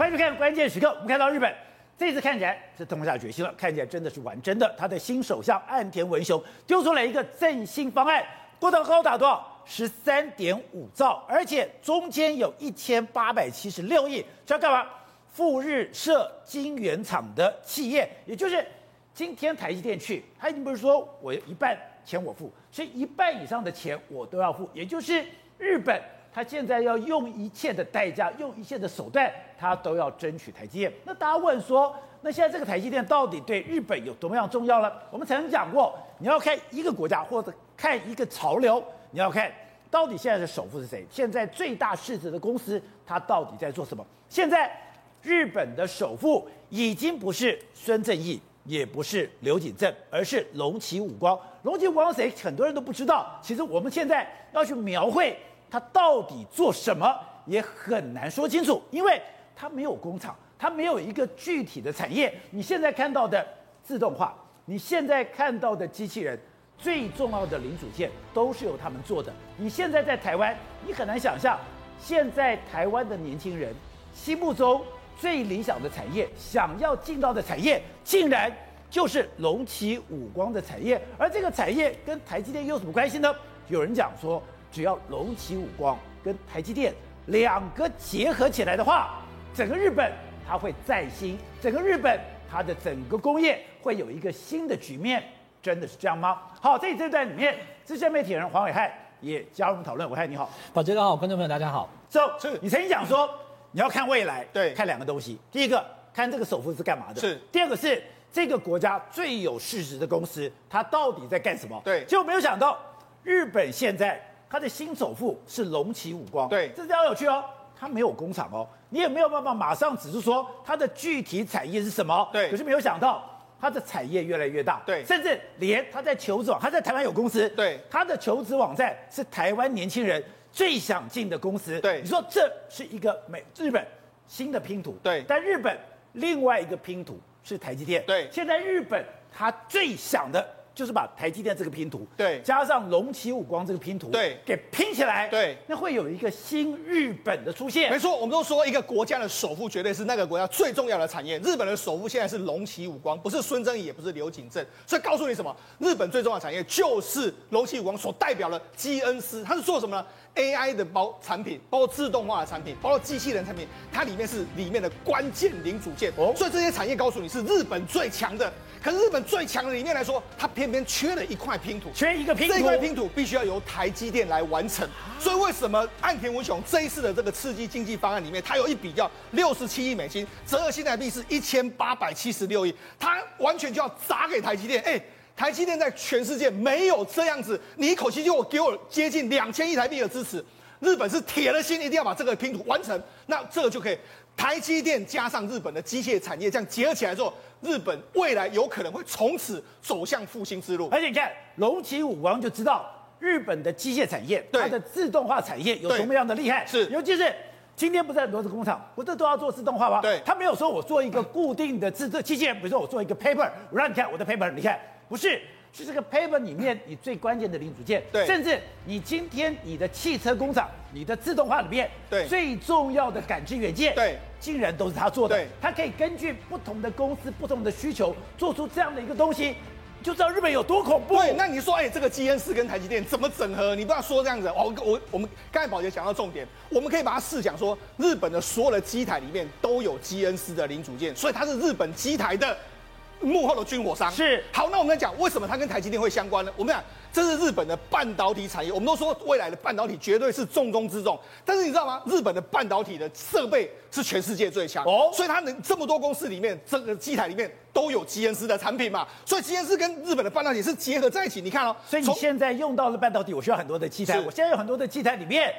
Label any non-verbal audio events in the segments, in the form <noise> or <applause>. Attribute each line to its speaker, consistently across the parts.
Speaker 1: 欢迎看关键时刻。我们看到日本这次看起来是痛下决心了，看起来真的是玩真的。他的新首相岸田文雄丢出了一个振兴方案，郭德高达多少？十三点五兆，而且中间有一千八百七十六亿，这要干嘛？赴日设晶圆厂的企业，也就是今天台积电去，他已经不是说我一半钱我付，是一半以上的钱我都要付，也就是日本他现在要用一切的代价，用一切的手段，他都要争取台积电。那大家问说，那现在这个台积电到底对日本有多么样重要呢？我们曾经讲过，你要看一个国家或者看一个潮流。你要看到底现在的首富是谁？现在最大市值的公司，它到底在做什么？现在日本的首富已经不是孙正义，也不是刘景正，而是龙崎武光。龙崎武光谁？很多人都不知道。其实我们现在要去描绘他到底做什么，也很难说清楚，因为他没有工厂，他没有一个具体的产业。你现在看到的自动化，你现在看到的机器人。最重要的零组件都是由他们做的。你现在在台湾，你很难想象，现在台湾的年轻人心目中最理想的产业，想要进到的产业，竟然就是龙崎武光的产业。而这个产业跟台积电又有什么关系呢？有人讲说，只要龙崎武光跟台积电两个结合起来的话，整个日本它会再兴，整个日本它的整个工业会有一个新的局面。真的是这样吗？好，在这段里面，资深媒体人黄伟汉也加入我们讨论。伟汉你好，
Speaker 2: 宝杰哥好，观众朋友大家好。
Speaker 1: So, 是你曾经讲说你要看未来，
Speaker 3: 对，
Speaker 1: 看两个东西。第一个看这个首富是干嘛的，
Speaker 3: 是；
Speaker 1: 第二个是这个国家最有市值的公司，它到底在干什么？
Speaker 3: 对。
Speaker 1: 结果没有想到，日本现在它的新首富是龙崎武光，
Speaker 3: 对，
Speaker 1: 这是比较有趣哦。他没有工厂哦，你也没有办法马上指出说它的具体产业是什么，
Speaker 3: 对。
Speaker 1: 可是没有想到。它的产业越来越大，
Speaker 3: 对，
Speaker 1: 甚至连他在求职网，他在台湾有公司，
Speaker 3: 对，
Speaker 1: 他的求职网站是台湾年轻人最想进的公司，
Speaker 3: 对，
Speaker 1: 你说这是一个美日本新的拼图，
Speaker 3: 对，
Speaker 1: 但日本另外一个拼图是台积电，
Speaker 3: 对，
Speaker 1: 现在日本他最想的。就是把台积电这个拼图，
Speaker 3: 对，
Speaker 1: 加上龙旗武光这个拼图，
Speaker 3: 对，
Speaker 1: 给拼起来，
Speaker 3: 对，
Speaker 1: 那会有一个新日本的出现。
Speaker 3: 没错，我们都说一个国家的首富绝对是那个国家最重要的产业。日本的首富现在是龙旗武光，不是孙正义，也不是刘景正。所以告诉你什么？日本最重要的产业就是龙旗武光所代表的基恩斯，他是做什么呢？AI 的包产品，包括自动化的产品，包括机器人产品，它里面是里面的关键零组件。哦，所以这些产业告诉你是日本最强的。可是日本最强的里面来说，它偏偏缺了一块拼图，
Speaker 1: 缺一个拼图。
Speaker 3: 这块拼图必须要由台积电来完成。所以为什么岸田文雄这一次的这个刺激经济方案里面，它有一笔叫六十七亿美金，折合新台币是一千八百七十六亿，它完全就要砸给台积电。哎，台积电在全世界没有这样子，你一口气就给我接近两千亿台币的支持。日本是铁了心一定要把这个拼图完成，那这个就可以。台积电加上日本的机械产业这样结合起来之后，日本未来有可能会从此走向复兴之路。
Speaker 1: 而且你看，龙崎武王就知道日本的机械产业，它的自动化产业有什么样的厉害。
Speaker 3: 是，
Speaker 1: 尤其是今天不是很多的工厂，不是都要做自动化吗？
Speaker 3: 对，
Speaker 1: 他没有说我做一个固定的制作机械人，比如说我做一个 paper，我让你看我的 paper，你看不是。是这个 paper 里面你最关键的零组件，
Speaker 3: 对，
Speaker 1: 甚至你今天你的汽车工厂，你的自动化里面，
Speaker 3: 对，
Speaker 1: 最重要的感知元件，
Speaker 3: 对，
Speaker 1: 竟然都是他做的，
Speaker 3: 对，
Speaker 1: 他可以根据不同的公司、不同的需求，做出这样的一个东西，就知道日本有多恐怖。
Speaker 3: 对，那你说，哎，这个 G N 四跟台积电怎么整合？你不要说这样子，哦我我们刚才宝杰讲到重点，我们可以把它试讲说，日本的所有的机台里面都有 G N 四的零组件，所以它是日本机台的。幕后的军火商
Speaker 1: 是
Speaker 3: 好，那我们来讲为什么它跟台积电会相关呢？我们讲这是日本的半导体产业，我们都说未来的半导体绝对是重中之重。但是你知道吗？日本的半导体的设备是全世界最强哦，所以它能这么多公司里面，这个机台里面都有基恩斯的产品嘛。所以基恩斯跟日本的半导体是结合在一起。你看哦，
Speaker 1: 所以你现在用到的半导体，我需要很多的机台，我现在有很多的机台里面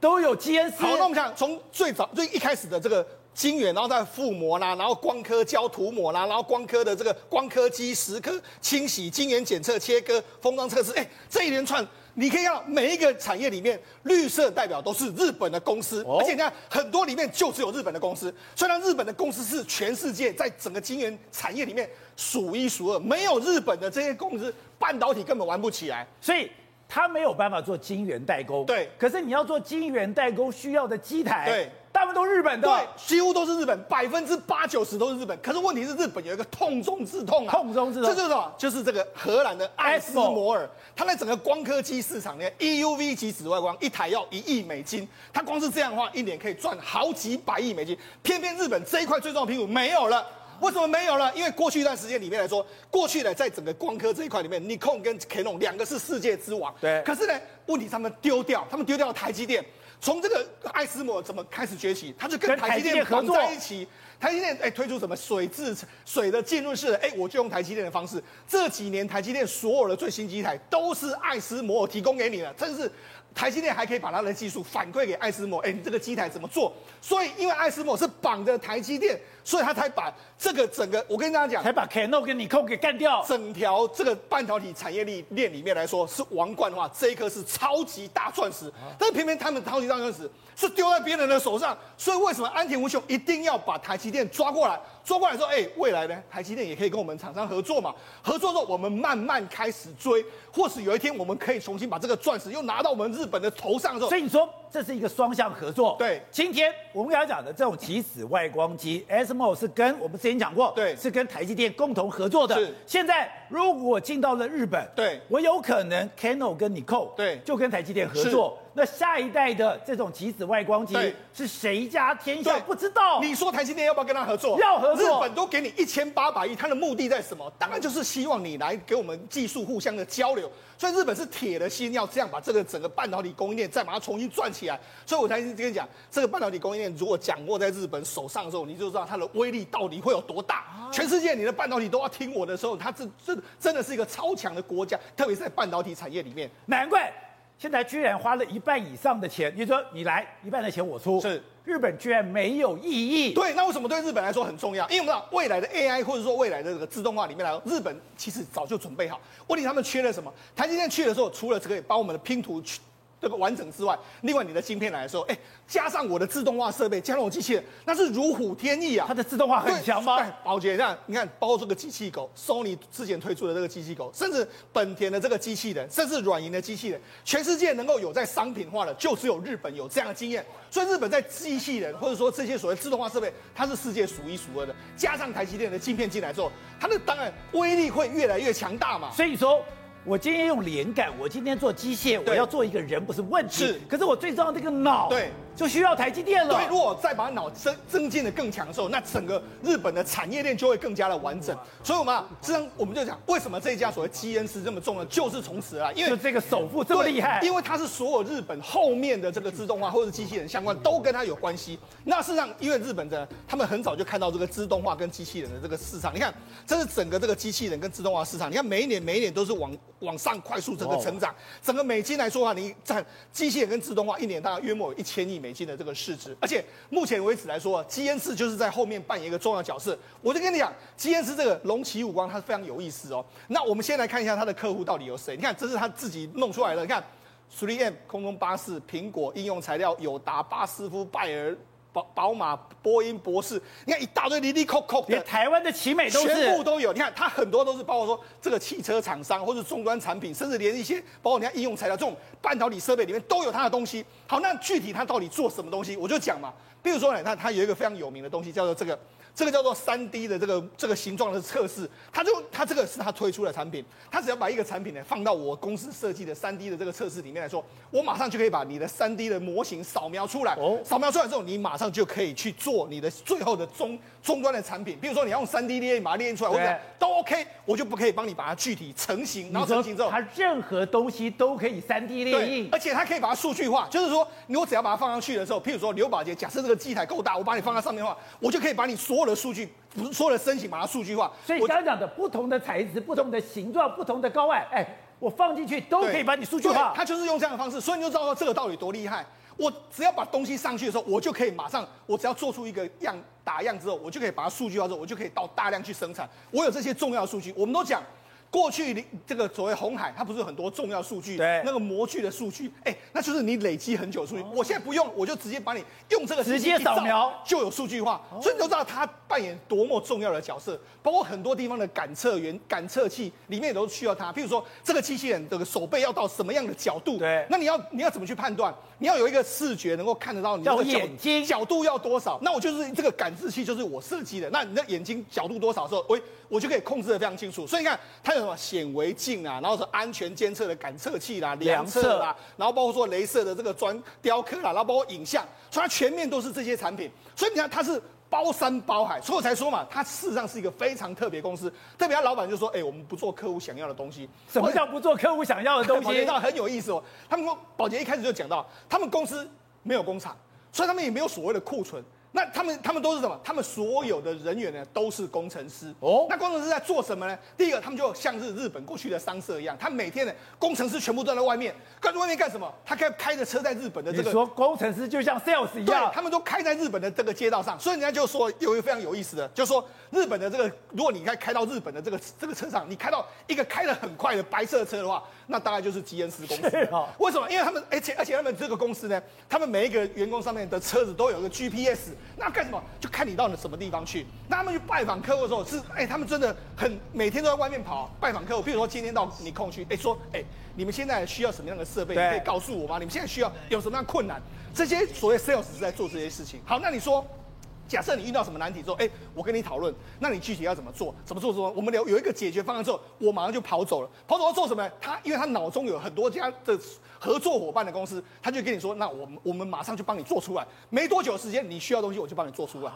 Speaker 1: 都有基恩斯。
Speaker 3: 好，那我们讲从最早最一开始的这个。晶圆，然后再覆膜啦，然后光刻胶涂抹啦，然后光刻的这个光刻机、蚀刻、清洗、晶圆检测、切割、封装测试，哎，这一连串，你可以看到每一个产业里面，绿色代表都是日本的公司，哦、而且你看很多里面就只有日本的公司。虽然日本的公司是全世界在整个晶圆产业里面数一数二，没有日本的这些公司，半导体根本玩不起来。
Speaker 1: 所以它没有办法做晶圆代工。
Speaker 3: 对，
Speaker 1: 可是你要做晶圆代工需要的机台，
Speaker 3: 对。
Speaker 1: 大部分都是日本的，
Speaker 3: 对，几乎都是日本，百分之八九十都是日本。可是问题是，日本有一个痛中之痛啊，
Speaker 1: 痛中之痛，
Speaker 3: 这就是什么？就是这个荷兰的艾斯摩尔，它在整个光刻机市场呢，EUV 级紫外光一台要一亿美金，它光是这样的话，一年可以赚好几百亿美金。偏偏日本这一块最重要的屁股没有了，为什么没有了？因为过去一段时间里面来说，过去呢，在整个光科这一块里面，Nikon 跟 Canon 两个是世界之王，
Speaker 1: 对。
Speaker 3: 可是呢，问题他们丢掉，他们丢掉了台积电。从这个艾斯摩怎么开始崛起？他就跟台积电合作在一起。台积电哎推出什么水质水的浸润式的哎，我就用台积电的方式。这几年台积电所有的最新机台都是艾斯摩提供给你的，真是台积电还可以把它的技术反馈给爱斯摩。哎，你这个机台怎么做？所以因为爱斯摩是绑着台积电，所以他才把这个整个我跟大家讲，
Speaker 1: 才把 Canon 跟 Nikon 给干掉。
Speaker 3: 整条这个半导体产业链链里面来说是王冠的话，这一颗是超级大钻石，但是偏偏他们超级大钻石是丢在别人的手上，所以为什么安田文雄一定要把台积电抓过来？抓过来说，哎，未来呢，台积电也可以跟我们厂商合作嘛？合作之后，我们慢慢开始追，或是有一天我们可以重新把这个钻石又拿到我们日本的头上的时候。
Speaker 1: 所以你说这是一个双向合作。
Speaker 3: 对，
Speaker 1: 今天我们刚才讲的这种极紫外光机，ASML 是跟我们之前讲过，
Speaker 3: 对，
Speaker 1: 是跟台积电共同合作的。
Speaker 3: 是。现
Speaker 1: 在如果进到了日本，
Speaker 3: 对，
Speaker 1: 我有可能 Canon 跟 Nikon，
Speaker 3: 对，
Speaker 1: 就跟台积电合作。那下一代的这种极紫外光机是谁家天下不知道？
Speaker 3: 你说台积电要不要跟他合作？
Speaker 1: 要合作。
Speaker 3: 日本都给你一千八百亿，他的目的在什么？当然就是希望你来给我们技术互相的交流。所以日本是铁了心要这样把这个整个半导体供应链再把它重新转起来。所以我才跟你讲，这个半导体供应链如果掌握在日本手上的时候，你就知道它的威力到底会有多大。全世界你的半导体都要听我的时候，它这这真的是一个超强的国家，特别是在半导体产业里面，
Speaker 1: 难怪。现在居然花了一半以上的钱，你说你来一半的钱我出，
Speaker 3: 是
Speaker 1: 日本居然没有意义。
Speaker 3: 对，那为什么对日本来说很重要？因为我们知道未来的 AI 或者说未来的这个自动化里面来，日本其实早就准备好。问题他们缺了什么？台积电去的时候，除了这个把我们的拼图去。这个完整之外，另外你的芯片来的时候，哎，加上我的自动化设备，加上我机器人，那是如虎添翼啊！
Speaker 1: 它的自动化很强吗？
Speaker 3: 对，宝杰，这样你看，包括这个机器狗，Sony 之前推出的这个机器狗，甚至本田的这个机器人，甚至软银的机器人，全世界能够有在商品化的，就只有日本有这样的经验。所以日本在机器人或者说这些所谓自动化设备，它是世界数一数二的。加上台积电的晶片进来之后，它的当然威力会越来越强大嘛。
Speaker 1: 所以说。我今天用连杆，我今天做机械，我要做一个人不是问题。
Speaker 3: 是，
Speaker 1: 可是我最重要的这个脑，
Speaker 3: 对。
Speaker 1: 就需要台积电了。
Speaker 3: 对，如果再把脑增增进的更强的时候，那整个日本的产业链就会更加的完整。所以，我们啊，这样我们就讲，为什么这一家所谓基恩斯这么重要，就是从此啊，因为
Speaker 1: 就这个首富这么厉害，
Speaker 3: 因为它是所有日本后面的这个自动化或者机器人相关都跟它有关系。那事实上，因为日本的他们很早就看到这个自动化跟机器人的这个市场，你看，这是整个这个机器人跟自动化市场，你看每一年每一年都是往往上快速整个成长。整个美金来说的话，你占机器人跟自动化一年大概约莫有一千亿美金的这个市值。而且目前为止来说，基恩斯就是在后面扮演一个重要角色。我就跟你讲，基恩斯这个龙起五光，它是非常有意思哦。那我们先来看一下他的客户到底有谁？你看，这是他自己弄出来的。你看，3M 空中巴士、苹果应用材料、友达、巴斯夫、拜耳、宝宝马、波音、博士，你看一大堆零零扣扣
Speaker 1: 的，连台湾的奇美都是
Speaker 3: 全部都有。你看，它很多都是包括说这个汽车厂商或者终端产品，甚至连一些包括你看应用材料这种半导体设备里面都有它的东西。好，那具体它到底做什么东西，我就讲嘛。比如说呢，它它有一个非常有名的东西叫做这个。这个叫做三 D 的这个这个形状的测试，它就它这个是它推出的产品，它只要把一个产品呢放到我公司设计的三 D 的这个测试里面来说，我马上就可以把你的三 D 的模型扫描出来。哦，扫描出来之后，你马上就可以去做你的最后的终终端的产品。比如说你要用三 D 列印把它列印出来，或者都 OK，我就不可以帮你把它具体成型，然后成型之后，
Speaker 1: 它任何东西都可以三 D 列印，
Speaker 3: 而且它可以把它数据化，就是说你我只要把它放上去的时候，譬如说刘宝杰，假设这个机台够大，我把你放在上面的话，我就可以把你所有的数据。不是说了申请把它数据化，
Speaker 1: 所以刚刚讲的不同的材质、不同的形状、不同的高矮，哎，我放进去都可以把你数据化。
Speaker 3: 他就是用这样的方式，所以你就知道这个到底多厉害。我只要把东西上去的时候，我就可以马上，我只要做出一个样打样之后，我就可以把它数据化之后，我就可以到大量去生产。我有这些重要的数据，我们都讲。过去这个所谓红海，它不是有很多重要数据？
Speaker 1: 对，
Speaker 3: 那个模具的数据，哎，那就是你累积很久的数据。哦、我现在不用，我就直接把你用这个
Speaker 1: 直接扫描
Speaker 3: 就有数据化，哦、所以你都知道它扮演多么重要的角色。包括很多地方的感测员、感测器里面也都需要它。譬如说，这个机器人这个手背要到什么样的角度？
Speaker 1: 对，
Speaker 3: 那你要你要怎么去判断？你要有一个视觉能够看得到你的
Speaker 1: 眼睛
Speaker 3: 角度要多少？那我就是这个感知器，就是我设计的。那你的眼睛角度多少的时候，我我就可以控制的非常清楚。所以你看，它有什么显微镜啊，然后是安全监测的感测器啦、量测啦，然后包括说镭射的这个专雕刻啦，然后包括影像，所以它全面都是这些产品。所以你看，它是包山包海，所以我才说嘛，它事实上是一个非常特别公司。特别他老板就说：“哎，我们不做客户想要的东西。”
Speaker 1: 什么叫不做客户想要的东西？
Speaker 3: 宝杰很有意思哦。他们说，宝洁一开始就讲到，他们公司没有工厂，所以他们也没有所谓的库存。那他们他们都是什么？他们所有的人员呢，都是工程师。哦，那工程师在做什么呢？第一个，他们就像是日本过去的商社一样，他每天呢，工程师全部都在外面，在外面干什么？他开开着车在日本的这个。
Speaker 1: 你说工程师就像 sales 一样？
Speaker 3: 对，他们都开在日本的这个街道上。所以人家就说有一个非常有意思的，就是说日本的这个，如果你开开到日本的这个这个车上，你开到一个开得很快的白色车的话，那大概就是吉恩斯公司。
Speaker 1: 哦、<laughs>
Speaker 3: 为什么？因为他们，而且而且他们这个公司呢，他们每一个员工上面的车子都有一个 GPS，那干什么？就看你到了什么地方去。那他们去拜访客户的时候是，哎、欸，他们真的很每天都在外面跑拜访客户。譬如说今天到你空区，哎、欸，说，哎、欸，你们现在需要什么样的设备？你可以告诉我吗？你们现在需要有什么样的困难？这些所谓 sales 是在做这些事情。好，那你说。假设你遇到什么难题之后，哎，我跟你讨论，那你具体要怎么做？怎么做？什么？我们有有一个解决方案之后，我马上就跑走了。跑走要做什么？他因为他脑中有很多家的合作伙伴的公司，他就跟你说，那我们我们马上就帮你做出来。没多久时间，你需要东西，我就帮你做出来。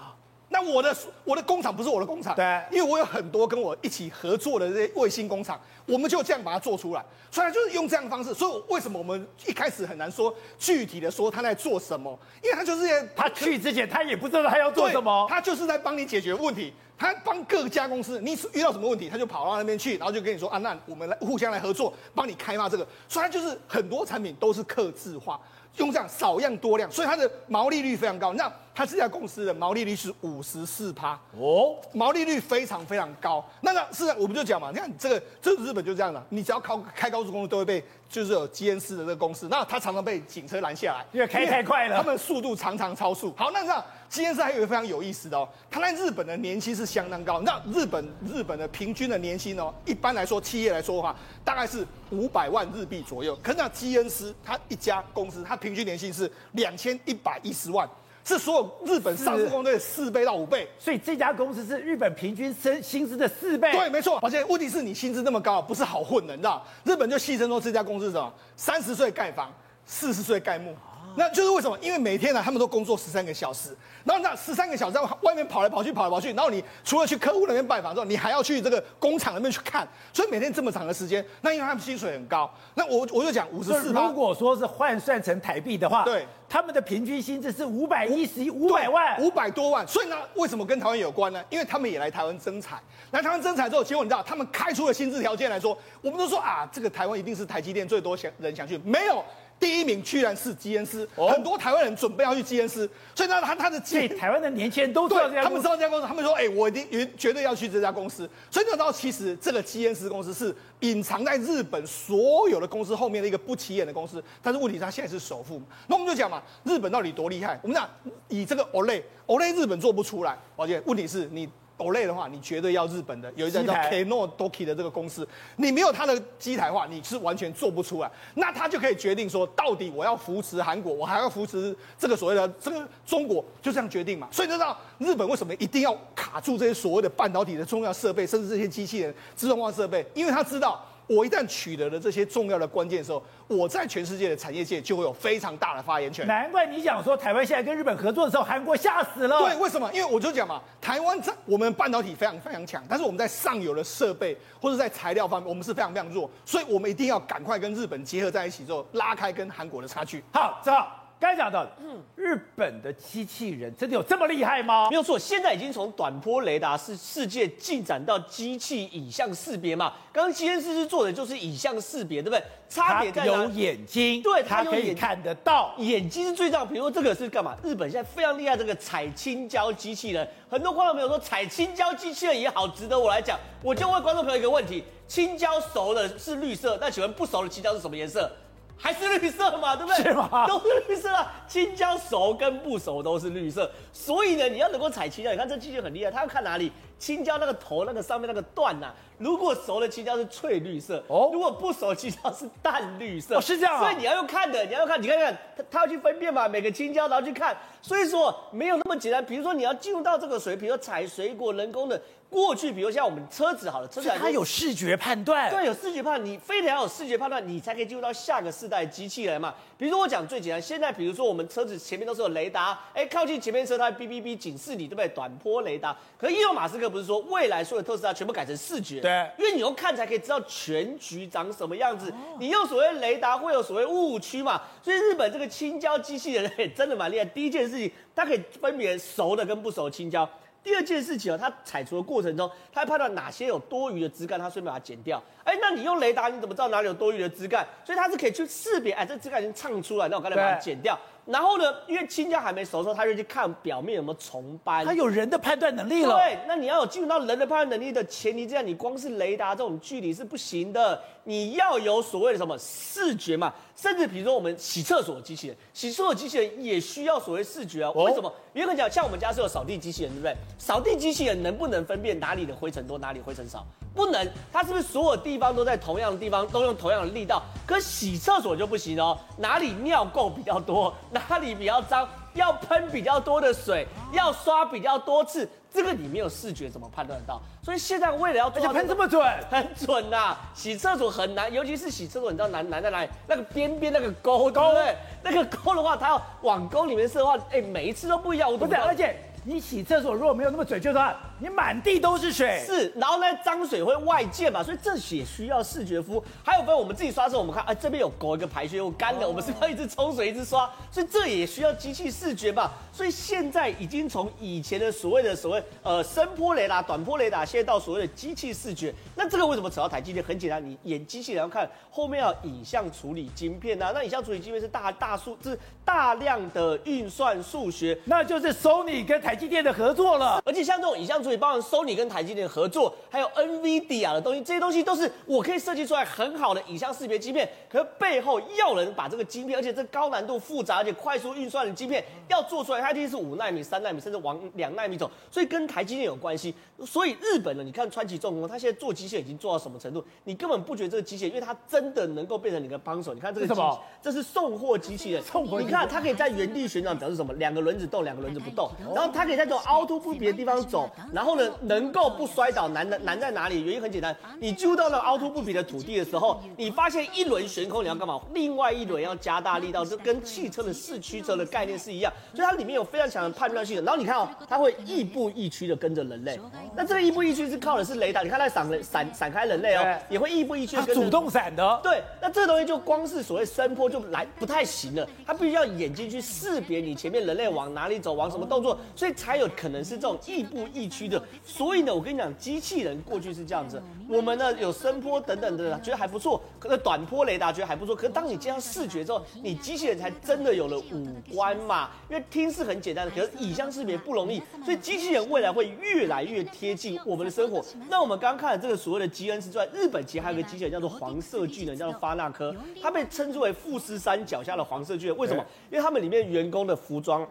Speaker 3: 那我的我的工厂不是我的工厂，
Speaker 1: 对，
Speaker 3: 因为我有很多跟我一起合作的这些卫星工厂，我们就这样把它做出来。所以就是用这样的方式。所以为什么我们一开始很难说具体的说他在做什么？因为他就是在
Speaker 1: 他去之前他也不知道他要做什么，
Speaker 3: 他就是在帮你解决问题。他帮各家公司，你遇到什么问题，他就跑到那边去，然后就跟你说啊，那我们来互相来合作，帮你开发这个。所以他就是很多产品都是客制化。用这样少样多量，所以它的毛利率非常高。那它这家公司的毛利率是五十四趴哦，毛利率非常非常高。那那是我们就讲嘛，你看这个，这个日本就这样的，你只要靠开高速公路都会被，就是有基恩斯的这个公司，那它常常被警车拦下来，
Speaker 1: 因为开太快了，
Speaker 3: 他们速度常常超速。好，那这样。基恩斯还有一个非常有意思的哦，他在日本的年薪是相当高。那日本日本的平均的年薪哦，一般来说企业来说的话，大概是五百万日币左右。可是那基恩斯他一家公司，他平均年薪是两千一百一十万，是所有日本上市公司的四倍到五倍。
Speaker 1: 所以这家公司是日本平均薪薪资的四倍。
Speaker 3: 对，没错。而且问题是你薪资那么高，不是好混的，你知道？日本就戏称说这家公司是什么？三十岁盖房，四十岁盖墓。那就是为什么？因为每天呢，他们都工作十三个小时，然后那十三个小时在外面跑来跑去，跑来跑去，然后你除了去客户那边拜访之后，你还要去这个工厂那边去看，所以每天这么长的时间，那因为他们薪水很高，那我我就讲五十四。
Speaker 1: 如果说是换算成台币的话，
Speaker 3: 对，
Speaker 1: 他们的平均薪资是五百一十五百万，
Speaker 3: 五百多万。所以呢，为什么跟台湾有关呢？因为他们也来台湾征才，来台湾征才之后，结果你知道，他们开出的薪资条件来说，我们都说啊，这个台湾一定是台积电最多想人想去，没有。第一名居然是基恩斯，哦、很多台湾人准备要去基恩斯，所以呢，他他的
Speaker 1: 所以台湾的年轻人都知道这家公司，
Speaker 3: 他们知道这家公司，他们说，哎、欸，我一定绝对要去这家公司。所以你知道，其实这个基恩斯公司是隐藏在日本所有的公司后面的一个不起眼的公司，但是问题是他现在是首富。那我们就讲嘛，日本到底多厉害？我们讲以这个 Olay，Olay 日本做不出来，而且问题是你。OLED 的话，你绝对要日本的，有一家叫 Kano Doki 的这个公司，你没有它的机台话，你是完全做不出来。那他就可以决定说，到底我要扶持韩国，我还要扶持这个所谓的这个中国，就这样决定嘛。所以你知道日本为什么一定要卡住这些所谓的半导体的重要设备，甚至这些机器人、自动化设备，因为他知道。我一旦取得了这些重要的关键的时候，我在全世界的产业界就会有非常大的发言权。
Speaker 1: 难怪你讲说台湾现在跟日本合作的时候，韩国吓死了。
Speaker 3: 对，为什么？因为我就讲嘛，台湾在我们半导体非常非常强，但是我们在上游的设备或者在材料方面，我们是非常非常弱，所以我们一定要赶快跟日本结合在一起之后，拉开跟韩国的差距。
Speaker 1: 好，正好刚才讲到的，嗯，日本的机器人真的有这么厉害吗？
Speaker 2: 没有错，现在已经从短波雷达是世界进展到机器影像识别嘛。刚刚实验室是做的就是影像识别，对不对？差别在哪？
Speaker 1: 有眼睛，
Speaker 2: 对，
Speaker 1: 它可以看得到，
Speaker 2: 眼睛是最重要。比如说这个是干嘛？日本现在非常厉害，这个采青椒机器人。很多观众朋友说采青椒机器人也好，值得我来讲。我就问观众朋友一个问题：青椒熟了是绿色，那请问不熟的青椒是什么颜色？还是绿色嘛，对不对？
Speaker 1: 是吗？
Speaker 2: 都是绿色啊！青椒熟跟不熟都是绿色，所以呢，你要能够采青椒，你看这季节很厉害，它要看哪里？青椒那个头那个上面那个段呐、啊，如果熟的青椒是翠绿色，哦，如果不熟的青椒是淡绿色，
Speaker 1: 哦，是这样啊。
Speaker 2: 所以你要用看的，你要用看，你看看他他要去分辨嘛，每个青椒然后去看，所以说没有那么简单。比如说你要进入到这个水，比如说采水果人工的。过去，比如像我们车子好了，车子
Speaker 1: 它有视觉判断，
Speaker 2: 对，有视觉判断，你非得要有视觉判断，你才可以进入到下个世代机器人嘛。比如说我讲最简单，现在比如说我们车子前面都是有雷达，哎，靠近前面车它会哔哔哔警示你，对不对？短波雷达。可是伊隆马斯克不是说未来所有特斯拉全部改成视觉？
Speaker 1: 对，
Speaker 2: 因为你用看才可以知道全局长什么样子。你用所谓雷达会有所谓误区嘛？所以日本这个青椒机器人也真的蛮厉害。第一件事情，它可以分别熟的跟不熟的青椒。第二件事情哦，它采除的过程中，它会判断哪些有多余的枝干，它顺便把它剪掉。哎，那你用雷达，你怎么知道哪里有多余的枝干？所以它是可以去识别，哎，这枝干已经唱出来，那我刚才把它剪掉。然后呢，因为青椒还没熟的时候，他就去看表面有没有虫斑。
Speaker 1: 他有人的判断能力了。
Speaker 2: 对，那你要有进入到人的判断能力的前提之下，你光是雷达这种距离是不行的，你要有所谓的什么视觉嘛。甚至比如说我们洗厕所的机器人，洗厕所的机器人也需要所谓视觉啊。为什么？因为讲像我们家是有扫地机器人，对不对？扫地机器人能不能分辨哪里的灰尘多，哪里灰尘少？不能。它是不是所有地方都在同样的地方，都用同样的力道？可洗厕所就不行哦，哪里尿垢比较多，哪里比较脏，要喷比较多的水，要刷比较多次。这个你没有视觉怎么判断得到？所以现在为了要做到
Speaker 1: 喷这么准，<laughs>
Speaker 2: 很准呐、啊。洗厕所很难，尤其是洗厕所，你知道难难在哪里？那个边边那个沟，对不对？那个沟的话，它要往沟里面射的话，哎，每一次都不一样。我
Speaker 1: 不对，而且你洗厕所如果没有那么准确的话。你满地都是水，
Speaker 2: 是，然后呢，脏水会外溅嘛，所以这也需要视觉敷。还有分我们自己刷的时候，我们看，哎，这边有沟一个排水又干的，我们是要一直冲水一直刷，所以这也需要机器视觉嘛。所以现在已经从以前的所谓的所谓呃声波雷达、短波雷达，现在到所谓的机器视觉。那这个为什么扯到台积电？很简单，你演机器人要看后面要影像处理晶片啊，那影像处理晶片是大大数，是大量的运算数学，
Speaker 1: 那就是 Sony 跟台积电的合作了。
Speaker 2: 而且像这种影像处理，包含 Sony 跟台积电合作，还有 NVIDIA 的东西，这些东西都是我可以设计出来很好的影像识别晶片。可是背后要人把这个晶片，而且这高难度、复杂而且快速运算的晶片要做出来，它一定是五纳米、三纳米，甚至往两纳米走。所以跟台积电有关系。所以日本呢，你看川崎重工，它现在做机械已经做到什么程度？你根本不觉得这个机械，因为它真的能够变成你的帮手。你看这个机器，这是送货机器人。送货。你看它可以在原地旋转，表示什么？两个轮子动，两个轮子不动。然后它可以在这种凹凸不平的地方走。然后呢，能够。不摔倒难的难在哪里？原因很简单，你进入到了凹凸不平的土地的时候，你发现一轮悬空，你要干嘛？另外一轮要加大力道，这跟汽车的四驱车的概念是一样，所以它里面有非常强的判断性。然后你看哦，它会亦步亦趋的跟着人类。那这个亦步亦趋是靠的是雷达，你看它闪闪闪开人类哦，也会亦步亦趋跟。
Speaker 1: 主动闪的。
Speaker 2: 对，那这东西就光是所谓声波就来不太行了，它必须要眼睛去识别你前面人类往哪里走，往什么动作，所以才有可能是这种亦步亦趋的。所以呢，我跟你讲，机器人过去是这样子，我们呢有声波等等的，觉得还不错。可是短波雷达觉得还不错。可是当你加上视觉之后，你机器人才真的有了五官嘛。因为听是很简单的，可是影像识别不容易，所以机器人未来会越来越贴近我们的生活。那我们刚刚看了这个所谓的基恩斯之外，日本其实还有个机器人叫做黄色巨人，叫做发那科，它被称之为富士山脚下的黄色巨人。为什么？因为他们里面员工的服装。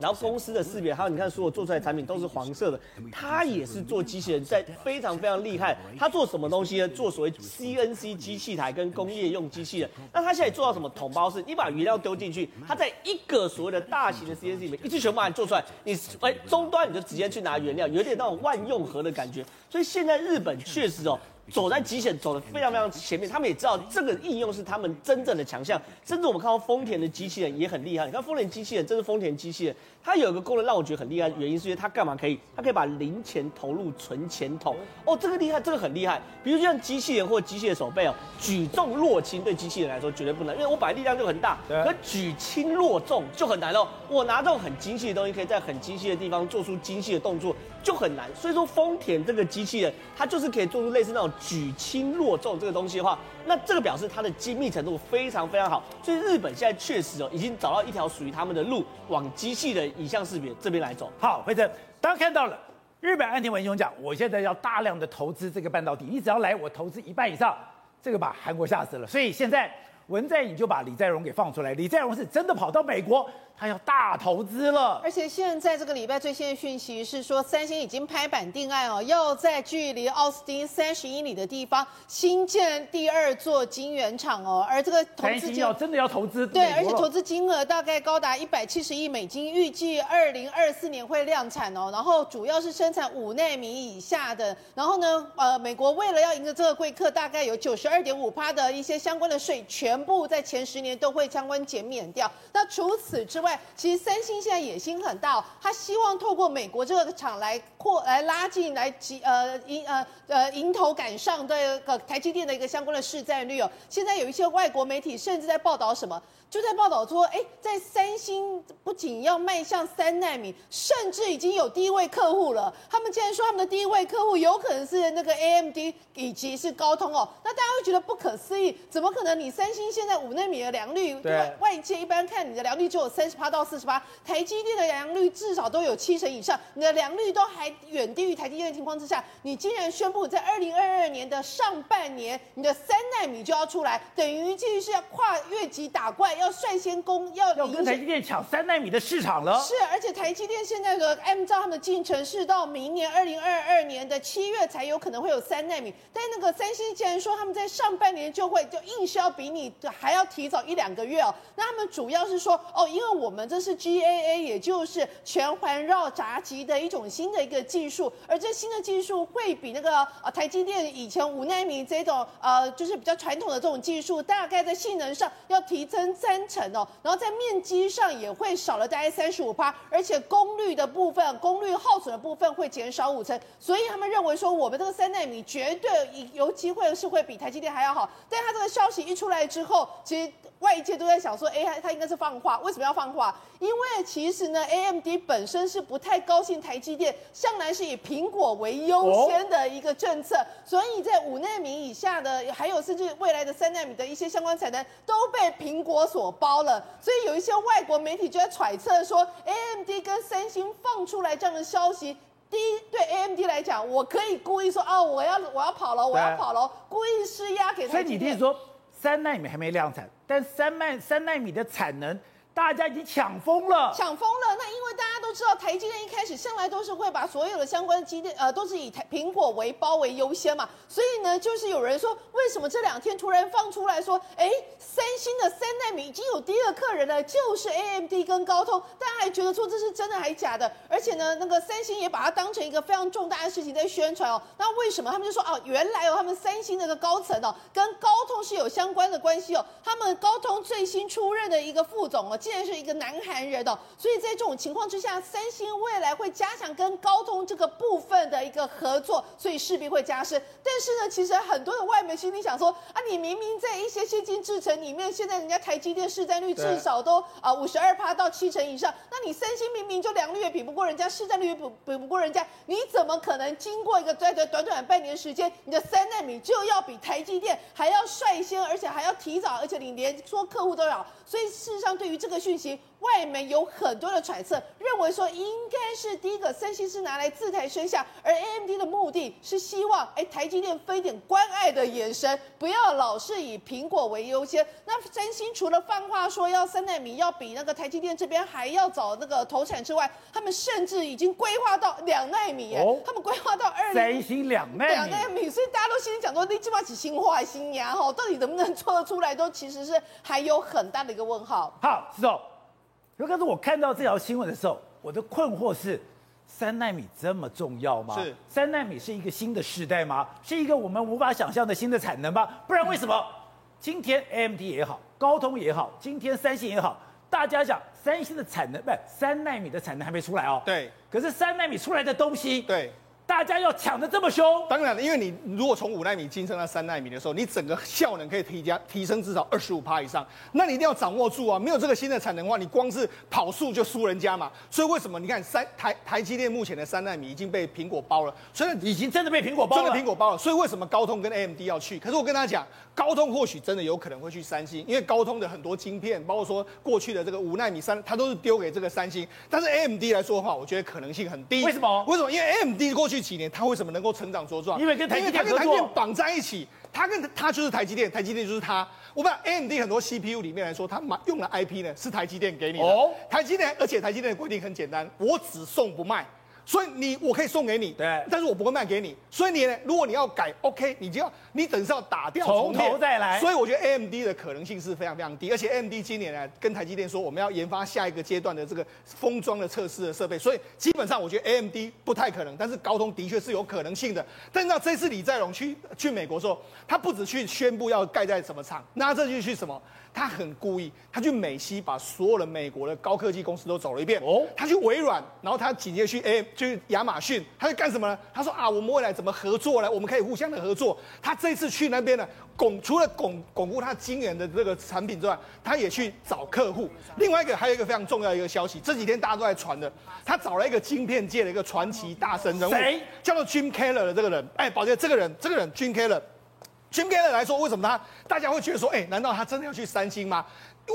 Speaker 2: 然后公司的识别，还有你看，所有做出来的产品都是黄色的。它也是做机器人，在非常非常厉害。它做什么东西呢？做所谓 CNC 机器台跟工业用机器人。那它现在做到什么桶包式？你把原料丢进去，它在一个所谓的大型的 CNC 里面，一次全部把你做出来。你哎终端你就直接去拿原料，有点那种万用盒的感觉。所以现在日本确实哦。走在极限，走的非常非常前面。他们也知道这个应用是他们真正的强项。甚至我们看到丰田的机器人也很厉害。你看丰田机器人，这是丰田机器人，它有一个功能让我觉得很厉害，原因是因为它干嘛可以？它可以把零钱投入存钱筒。哦，这个厉害，这个很厉害。比如像机器人或机械手背哦，举重若轻对机器人来说绝对不难，因为我本来力量就很大。可举轻若重就很难哦。我拿这种很精细的东西，可以在很精细的地方做出精细的动作，就很难。所以说丰田这个机器人，它就是可以做出类似那种举轻若重这个东西的话，那这个表示它的精密程度非常非常好。所以日本现在确实哦，已经找到一条属于他们的路，往机器的影像识别这边来走。
Speaker 1: 好，慧珍，大家看到了，日本岸田文雄讲，我现在要大量的投资这个半导体，你只要来，我投资一半以上，这个把韩国吓死了。所以现在。文在寅就把李在镕给放出来，李在镕是真的跑到美国。他要大投资了，
Speaker 4: 而且现在这个礼拜最新的讯息是说，三星已经拍板定案哦，要在距离奥斯汀三十英里的地方新建第二座晶圆厂哦，而这个投资金
Speaker 1: 要真的要投资，
Speaker 4: 对，而且投资金额大概高达一百七十亿美金，预计二零二四年会量产哦，然后主要是生产五纳米以下的，然后呢，呃，美国为了要赢得这个贵客，大概有九十二点五趴的一些相关的税，全部在前十年都会相关减免掉。那除此之外，外，其实三星现在野心很大，哦，他希望透过美国这个厂来扩来拉近来集呃迎呃呃迎头赶上的个台积电的一个相关的市占率哦。现在有一些外国媒体甚至在报道什么？就在报道说，哎，在三星不仅要迈向三纳米，甚至已经有第一位客户了。他们竟然说他们的第一位客户有可能是那个 AMD 以及是高通哦。那大家会觉得不可思议，怎么可能？你三星现在五纳米的良率，对吧？外界一般看你的良率只有三十八到四十八，台积电的良率至少都有七成以上，你的良率都还远低于台积电的情况之下，你竟然宣布在二零二二年的上半年，你的三纳米就要出来，等于继续是要跨越级打怪要。要率先攻，要
Speaker 1: 要跟台积电抢三纳米的市场了。
Speaker 4: 是，而且台积电现在的按照他们的进程是到明年二零二二年的七月才有可能会有三纳米。但那个三星竟然说他们在上半年就会，就硬是要比你还要提早一两个月哦。那他们主要是说哦，因为我们这是 GAA，也就是全环绕闸极的一种新的一个技术，而这新的技术会比那个呃台积电以前五纳米这种呃就是比较传统的这种技术，大概在性能上要提升在。三成哦，然后在面积上也会少了大概三十五趴，而且功率的部分，功率耗损的部分会减少五成，所以他们认为说我们这个三纳米绝对有机会是会比台积电还要好。但他这个消息一出来之后，其实外界都在想说，哎，他应该是放话，为什么要放话？因为其实呢，AMD 本身是不太高兴台积电向来是以苹果为优先的一个政策，所以在五纳米以下的，还有甚至未来的三纳米的一些相关产能都被苹果所。包了，所以有一些外国媒体就在揣测说，AMD 跟三星放出来这样的消息，第一对 AMD 来讲，我可以故意说哦，我要我要跑了，我要跑了，故意施压给他。
Speaker 1: 所以你听说三纳米还没量产，但三奈三纳米的产能。大家已经抢疯了，
Speaker 4: 抢疯了。那因为知道，台积电一开始向来都是会把所有的相关的机电，呃，都是以台苹果为包为优先嘛。所以呢，就是有人说，为什么这两天突然放出来说，哎，三星的三纳米已经有第二客人了，就是 AMD 跟高通。大家还觉得说这是真的还是假的？而且呢，那个三星也把它当成一个非常重大的事情在宣传哦。那为什么他们就说哦，原来哦，他们三星那个高层哦，跟高通是有相关的关系哦。他们高通最新出任的一个副总哦。既然是一个南韩人哦，所以在这种情况之下，三星未来会加强跟高通这个部分的一个合作，所以势必会加深。但是呢，其实很多的外媒心里想说啊，你明明在一些先进制程里面，现在人家台积电市占率至少都啊五十二趴到七成以上，那你三星明明就良率也比不过人家，市占率也比比不过人家，你怎么可能经过一个短短短短半年时间，你的三纳米就要比台积电还要率先，而且还要提早，而且你连说客户都要？所以事实上，对于这个讯息，外媒有很多的揣测，认为说应该是第一个三星是拿来自抬身价，而 AMD 的目的是希望哎台积电分一点关爱的眼神，不要老是以苹果为优先。那三星除了放话说要三纳米要比那个台积电这边还要早那个投产之外，他们甚至已经规划到两纳米哎，他们规划到二
Speaker 1: 三星两奈
Speaker 4: 两纳米，所以大家都心里讲说你起码起新话新芽哈，到底能不能做得出来，都其实是还有很大的。一个问号。
Speaker 1: 好，石头，如果是我看到这条新闻的时候，我的困惑是，三纳米这么重要吗？
Speaker 3: 是
Speaker 1: 三纳米是一个新的时代吗？是一个我们无法想象的新的产能吗？不然为什么今天 AMD 也好，高通也好，今天三星也好，大家讲三星的产能不是三纳米的产能还没出来哦。
Speaker 3: 对。
Speaker 1: 可是三纳米出来的东西，
Speaker 3: 对。
Speaker 1: 大家要抢的这么凶，
Speaker 3: 当然了，因为你如果从五纳米晋升到三纳米的时候，你整个效能可以提加提升至少二十五趴以上，那你一定要掌握住啊！没有这个新的产能的话，你光是跑速就输人家嘛。所以为什么你看三台台积电目前的三纳米已经被苹果包了，所以
Speaker 1: 已经真的被苹果包了，
Speaker 3: 真的苹果包了。所以为什么高通跟 AMD 要去？可是我跟他讲，高通或许真的有可能会去三星，因为高通的很多晶片，包括说过去的这个五纳米三，它都是丢给这个三星。但是 AMD 来说的话，我觉得可能性很低。
Speaker 1: 为什么？
Speaker 3: 为什么？因为 AMD 过去几年它为什么？能够成长茁壮，
Speaker 1: 因为跟台积电合作，
Speaker 3: 因为它跟台积电绑在一起，它跟它就是台积电，台积电就是它。我们 AMD 很多 CPU 里面来说，它买用的 IP 呢是台积电给你的。哦，台积电，而且台积电的规定很简单，我只送不卖。所以你我可以送给你，
Speaker 1: 对，
Speaker 3: 但是我不会卖给你。所以你呢，如果你要改，OK，你就要你等于是要打掉
Speaker 1: 从头再来。
Speaker 3: 所以我觉得 AMD 的可能性是非常非常低，而且 AMD 今年呢跟台积电说我们要研发下一个阶段的这个封装的测试的设备，所以基本上我觉得 AMD 不太可能，但是高通的确是有可能性的。但是那这次李在镕去去美国的时候，他不止去宣布要盖在什么厂，那这就去什么？他很故意，他去美西把所有的美国的高科技公司都走了一遍。哦，他去微软，然后他紧接着去哎，去亚马逊，他在干什么呢？他说啊，我们未来怎么合作呢？我们可以互相的合作。他这次去那边呢，巩除了巩巩固他晶圆的这个产品之外，他也去找客户。另外一个还有一个非常重要的一个消息，这几天大家都在传的，他找了一个晶片界的一个传奇大神人物，谁？叫做 Jim Keller 的这个人。哎，宝杰，这个人，这个人 Jim Keller。Jim Keller 来说，为什么他大家会觉得说，哎、欸，难道他真的要去三星吗？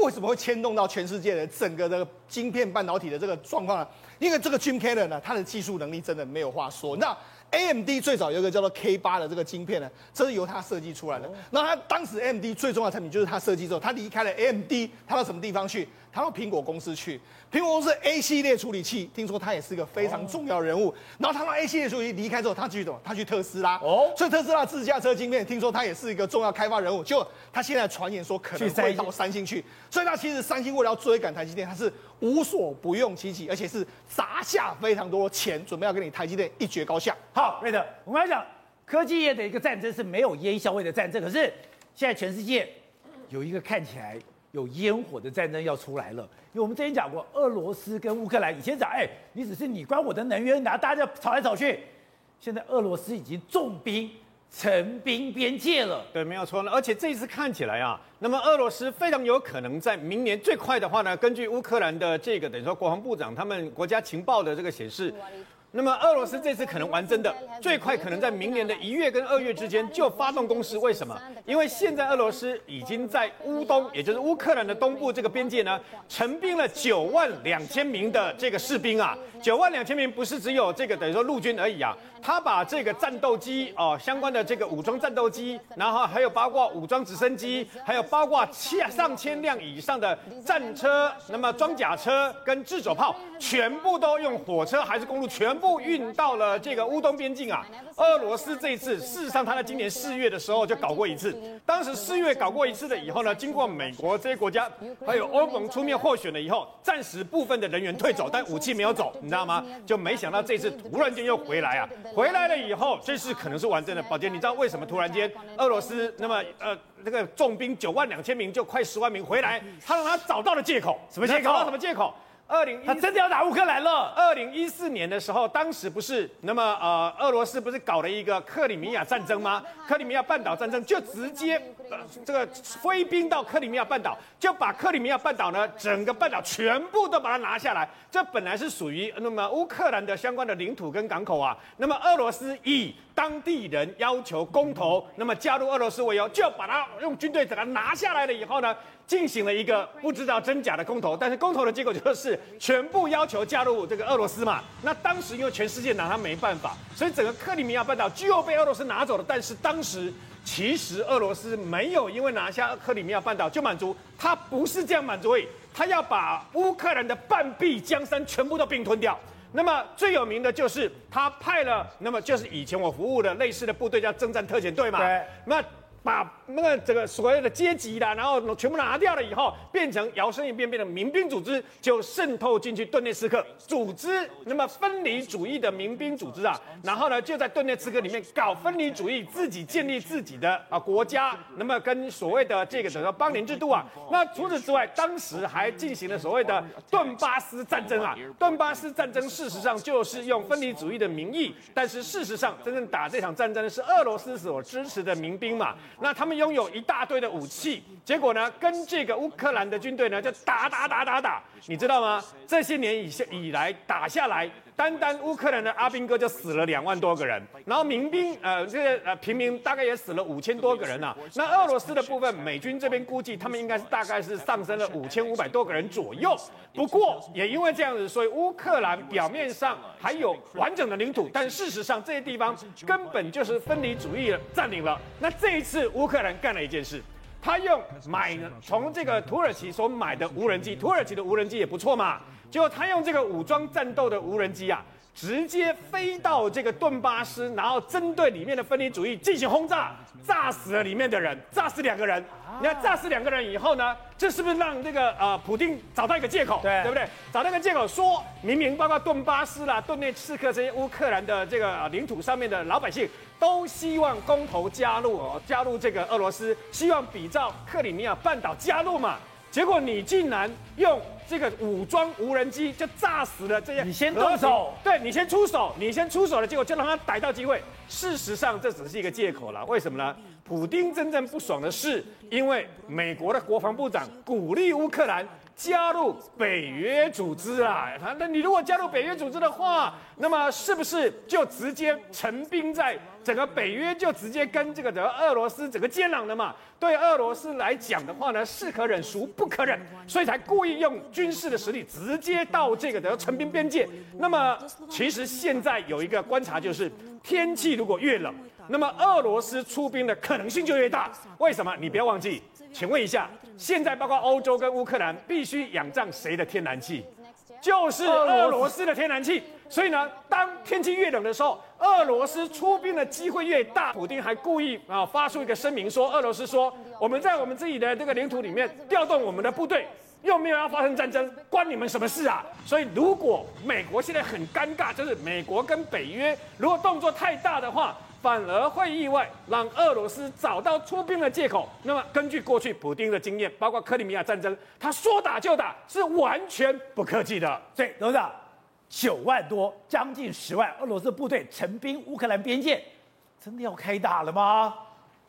Speaker 3: 为什么会牵动到全世界的整个的晶片半导体的这个状况呢？因为这个 Jim Keller 呢，他的技术能力真的没有话说。那 AMD 最早有一个叫做 K 八的这个晶片呢，这是由他设计出来的。那他当时 AMD 最重要的产品就是他设计之后，他离开了 AMD，他到什么地方去？他到苹果公司去。苹果公司 A 系列处理器，听说他也是一个非常重要人物。然后他到 A 系列处理器离开之后，他去什么？他去特斯拉。哦，所以特斯拉自驾车晶片，听说他也是一个重要开发人物。就他现在传言说可能会到三星去，所以他其实三星为了要追赶台积电，他是无所不用其极，而且是砸下非常多钱，准备要跟你台积电一决高下。
Speaker 1: 好，瑞德，我们来讲科技业的一个战争是没有烟消味的战争，可是现在全世界有一个看起来。有烟火的战争要出来了，因为我们之前讲过，俄罗斯跟乌克兰以前讲，哎，你只是你关我的能源，然后大家吵来吵去。现在俄罗斯已经重兵陈兵边界了，
Speaker 5: 对，没有错呢。而且这一次看起来啊，那么俄罗斯非常有可能在明年最快的话呢，根据乌克兰的这个等于说国防部长他们国家情报的这个显示。那么俄罗斯这次可能玩真的，最快可能在明年的一月跟二月之间就发动攻势。为什么？因为现在俄罗斯已经在乌东，也就是乌克兰的东部这个边界呢，陈兵了九万两千名的这个士兵啊。九万两千名不是只有这个等于说陆军而已啊，他把这个战斗机哦相关的这个武装战斗机，然后还有包括武装直升机，还有包括千上千辆以上的战车，那么装甲车跟自走炮，全部都用火车还是公路，全部运到了这个乌东边境啊。俄罗斯这一次，事实上他在今年四月的时候就搞过一次，当时四月搞过一次的以后呢，经过美国这些国家还有欧盟出面获选了以后，暂时部分的人员退走，但武器没有走。你知道吗？就没想到这次突然间又回来啊！回来了以后，这次可能是完整的。宝杰，你知道为什么突然间俄罗斯那么呃那个重兵九万两千名就快十万名回来？他让他找到了借口，什么借口？找到什么借口？二零
Speaker 1: 他真的要打乌克兰了。
Speaker 5: 二零一四年的时候，当时不是那么呃，俄罗斯不是搞了一个克里米亚战争吗？克里米亚半岛战争就直接呃这个挥兵到克里米亚半岛，就把克里米亚半岛呢整个半岛全部都把它拿下来。这本来是属于那么乌克兰的相关的领土跟港口啊。那么俄罗斯以当地人要求公投，那么加入俄罗斯为由，就把它用军队把它拿下来了以后呢，进行了一个不知道真假的公投，但是公投的结果就是全部要求加入这个俄罗斯嘛。那当时因为全世界拿他没办法，所以整个克里米亚半岛就被俄罗斯拿走了。但是当时其实俄罗斯没有因为拿下克里米亚半岛就满足，他不是这样满足，他要把乌克兰的半壁江山全部都并吞掉。那么最有名的就是他派了，那么就是以前我服务的类似的部队叫征战特遣队嘛。对，那。把那个这个所谓的阶级啦，然后全部拿掉了以后，变成摇身一变变成民兵组织，就渗透进去顿涅茨克组织，那么分离主义的民兵组织啊，然后呢就在顿涅茨克里面搞分离主义，自己建立自己的啊国家，那么跟所谓的这个什么邦联制度啊，<laughs> 那除此之外，当时还进行了所谓的顿巴斯战争啊，顿巴斯战争事实上就是用分离主义的名义，但是事实上真正打这场战争的是俄罗斯所支持的民兵嘛。那他们拥有一大堆的武器，结果呢，跟这个乌克兰的军队呢就打打打打打，你知道吗？这些年以以来打下来，单单乌克兰的阿兵哥就死了两万多个人，然后民兵呃这个呃平民大概也死了五千多个人啊。那俄罗斯的部分，美军这边估计他们应该是大概是上升了五千五百多个人左右。不过也因为这样子，所以乌克兰表面上还有完整的领土，但事实上这些地方根本就是分离主义占领了。那这一次。乌克兰干了一件事，他用买从这个土耳其所买的无人机，土耳其的无人机也不错嘛，结果他用这个武装战斗的无人机啊。直接飞到这个顿巴斯，然后针对里面的分离主义进行轰炸，炸死了里面的人，炸死两个人。你看，炸死两个人以后呢，这是不是让这个呃普丁找到一个借口？对，对不对？找到一个借口，说明明包括顿巴斯啦、顿内刺客这些乌克兰的这个领土上面的老百姓，都希望公投加入哦，加入这个俄罗斯，希望比照克里米亚半岛加入嘛。结果你竟然用这个武装无人机就炸死了这些，
Speaker 1: 你先动手，
Speaker 5: 对，你先出手，你先出手了，结果就让他逮到机会。事实上这只是一个借口了，为什么呢？普丁真正不爽的是，因为美国的国防部长鼓励乌克兰。加入北约组织啊，那你如果加入北约组织的话，那么是不是就直接成兵在整个北约，就直接跟这个的俄罗斯整个接壤了嘛？对俄罗斯来讲的话呢，是可忍孰不可忍，所以才故意用军事的实力直接到这个的成兵边界。那么其实现在有一个观察就是，天气如果越冷，那么俄罗斯出兵的可能性就越大。为什么？你不要忘记。请问一下，现在包括欧洲跟乌克兰必须仰仗谁的天然气？就是俄罗斯的天然气。所以呢，当天气越冷的时候，俄罗斯出兵的机会越大。普丁还故意啊发出一个声明说，俄罗斯说我们在我们自己的这个领土里面调动我们的部队，又没有要发生战争，关你们什么事啊？所以如果美国现在很尴尬，就是美国跟北约如果动作太大的话。反而会意外让俄罗斯找到出兵的借口。那么根据过去普丁的经验，包括克里米亚战争，他说打就打，是完全不客气的。
Speaker 1: 所以董事长，九万多，将近十万俄罗斯部队成兵乌克兰边界，真的要开打了吗？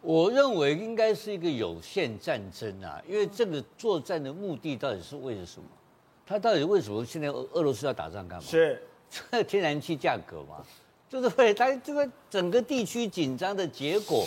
Speaker 6: 我认为应该是一个有限战争啊，因为这个作战的目的到底是为了什么？他到底为什么现在俄俄罗斯要打仗干嘛？
Speaker 1: 是
Speaker 6: 这 <laughs> 天然气价格嘛？就是会，它这个整个地区紧张的结果，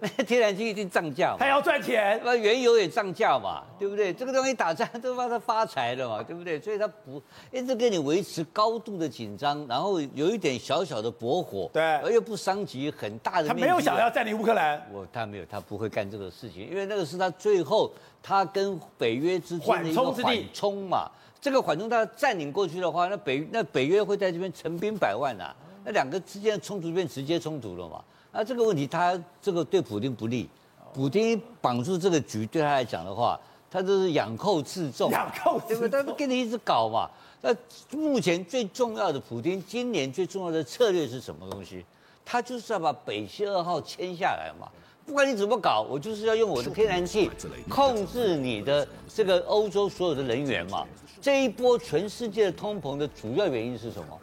Speaker 6: 那 <laughs> 天然气一定涨价嘛，
Speaker 1: 他要赚钱，
Speaker 6: 那原油也涨价嘛，对不对？这个东西打仗都让他发财了嘛，对不对？所以他不一直跟你维持高度的紧张，然后有一点小小的驳火，
Speaker 1: 对，
Speaker 6: 而又不伤及很大的。
Speaker 1: 他没有想要占领乌克兰，
Speaker 6: 我他没有，他不会干这个事情，因为那个是他最后他跟北约之间的一个缓冲嘛。这个缓冲他占领过去的话，那北那北约会在这边成兵百万啊。那两个之间的冲突变直接冲突了嘛？那这个问题他这个对普京不利，普京绑住这个局对他来讲的话，他就是养寇自重，
Speaker 1: 养寇
Speaker 6: 对不对？他跟你一直搞嘛。那目前最重要的，普京今年最重要的策略是什么东西？他就是要把北溪二号签下来嘛。不管你怎么搞，我就是要用我的天然气控制你的这个欧洲所有的能源嘛。这一波全世界的通膨的主要原因是什么？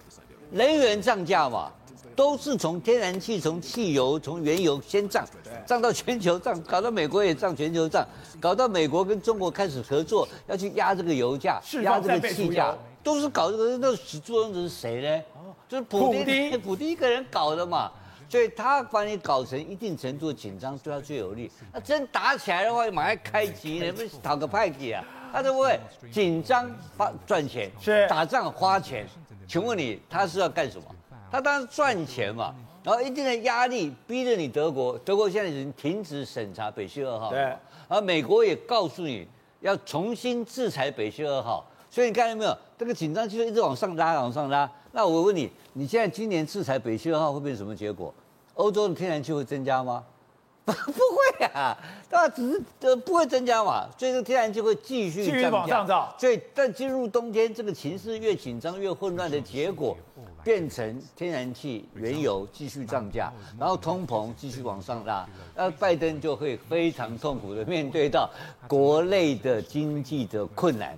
Speaker 6: 能源涨价嘛，都是从天然气、从汽油、从原油先涨，涨到全球涨，搞到美国也涨，全球涨，搞到美国跟中国开始合作，要去压这个油价，压这个气价，都是搞这个。那始作俑者是谁呢？就是普丁，<laughs> 普丁一个人搞的嘛。所以他把你搞成一定程度的紧张，对他最有利。那真打起来的话，马上开机，<laughs> 能不能讨个派给啊？他都不会紧张花赚钱，是打仗花钱。请问你，他是要干什么？他当然赚钱嘛，然后一定的压力逼着你德国，德国现在已经停止审查北溪二号，对，而美国也告诉你要重新制裁北溪二号，所以你看到没有？这个紧张气氛一直往上拉，往上拉。那我问你，你现在今年制裁北溪二号会变成什么结果？欧洲的天然气会增加吗？<laughs> 不会啊，它只是呃不会增加嘛，所以这个天然气会继续
Speaker 1: 继续往上涨。
Speaker 6: 所以但进入冬天，这个情势越紧张越混乱的结果，变成天然气、原油继续涨价，然后通膨继续往上拉，那拜登就会非常痛苦的面对到国内的经济的困难。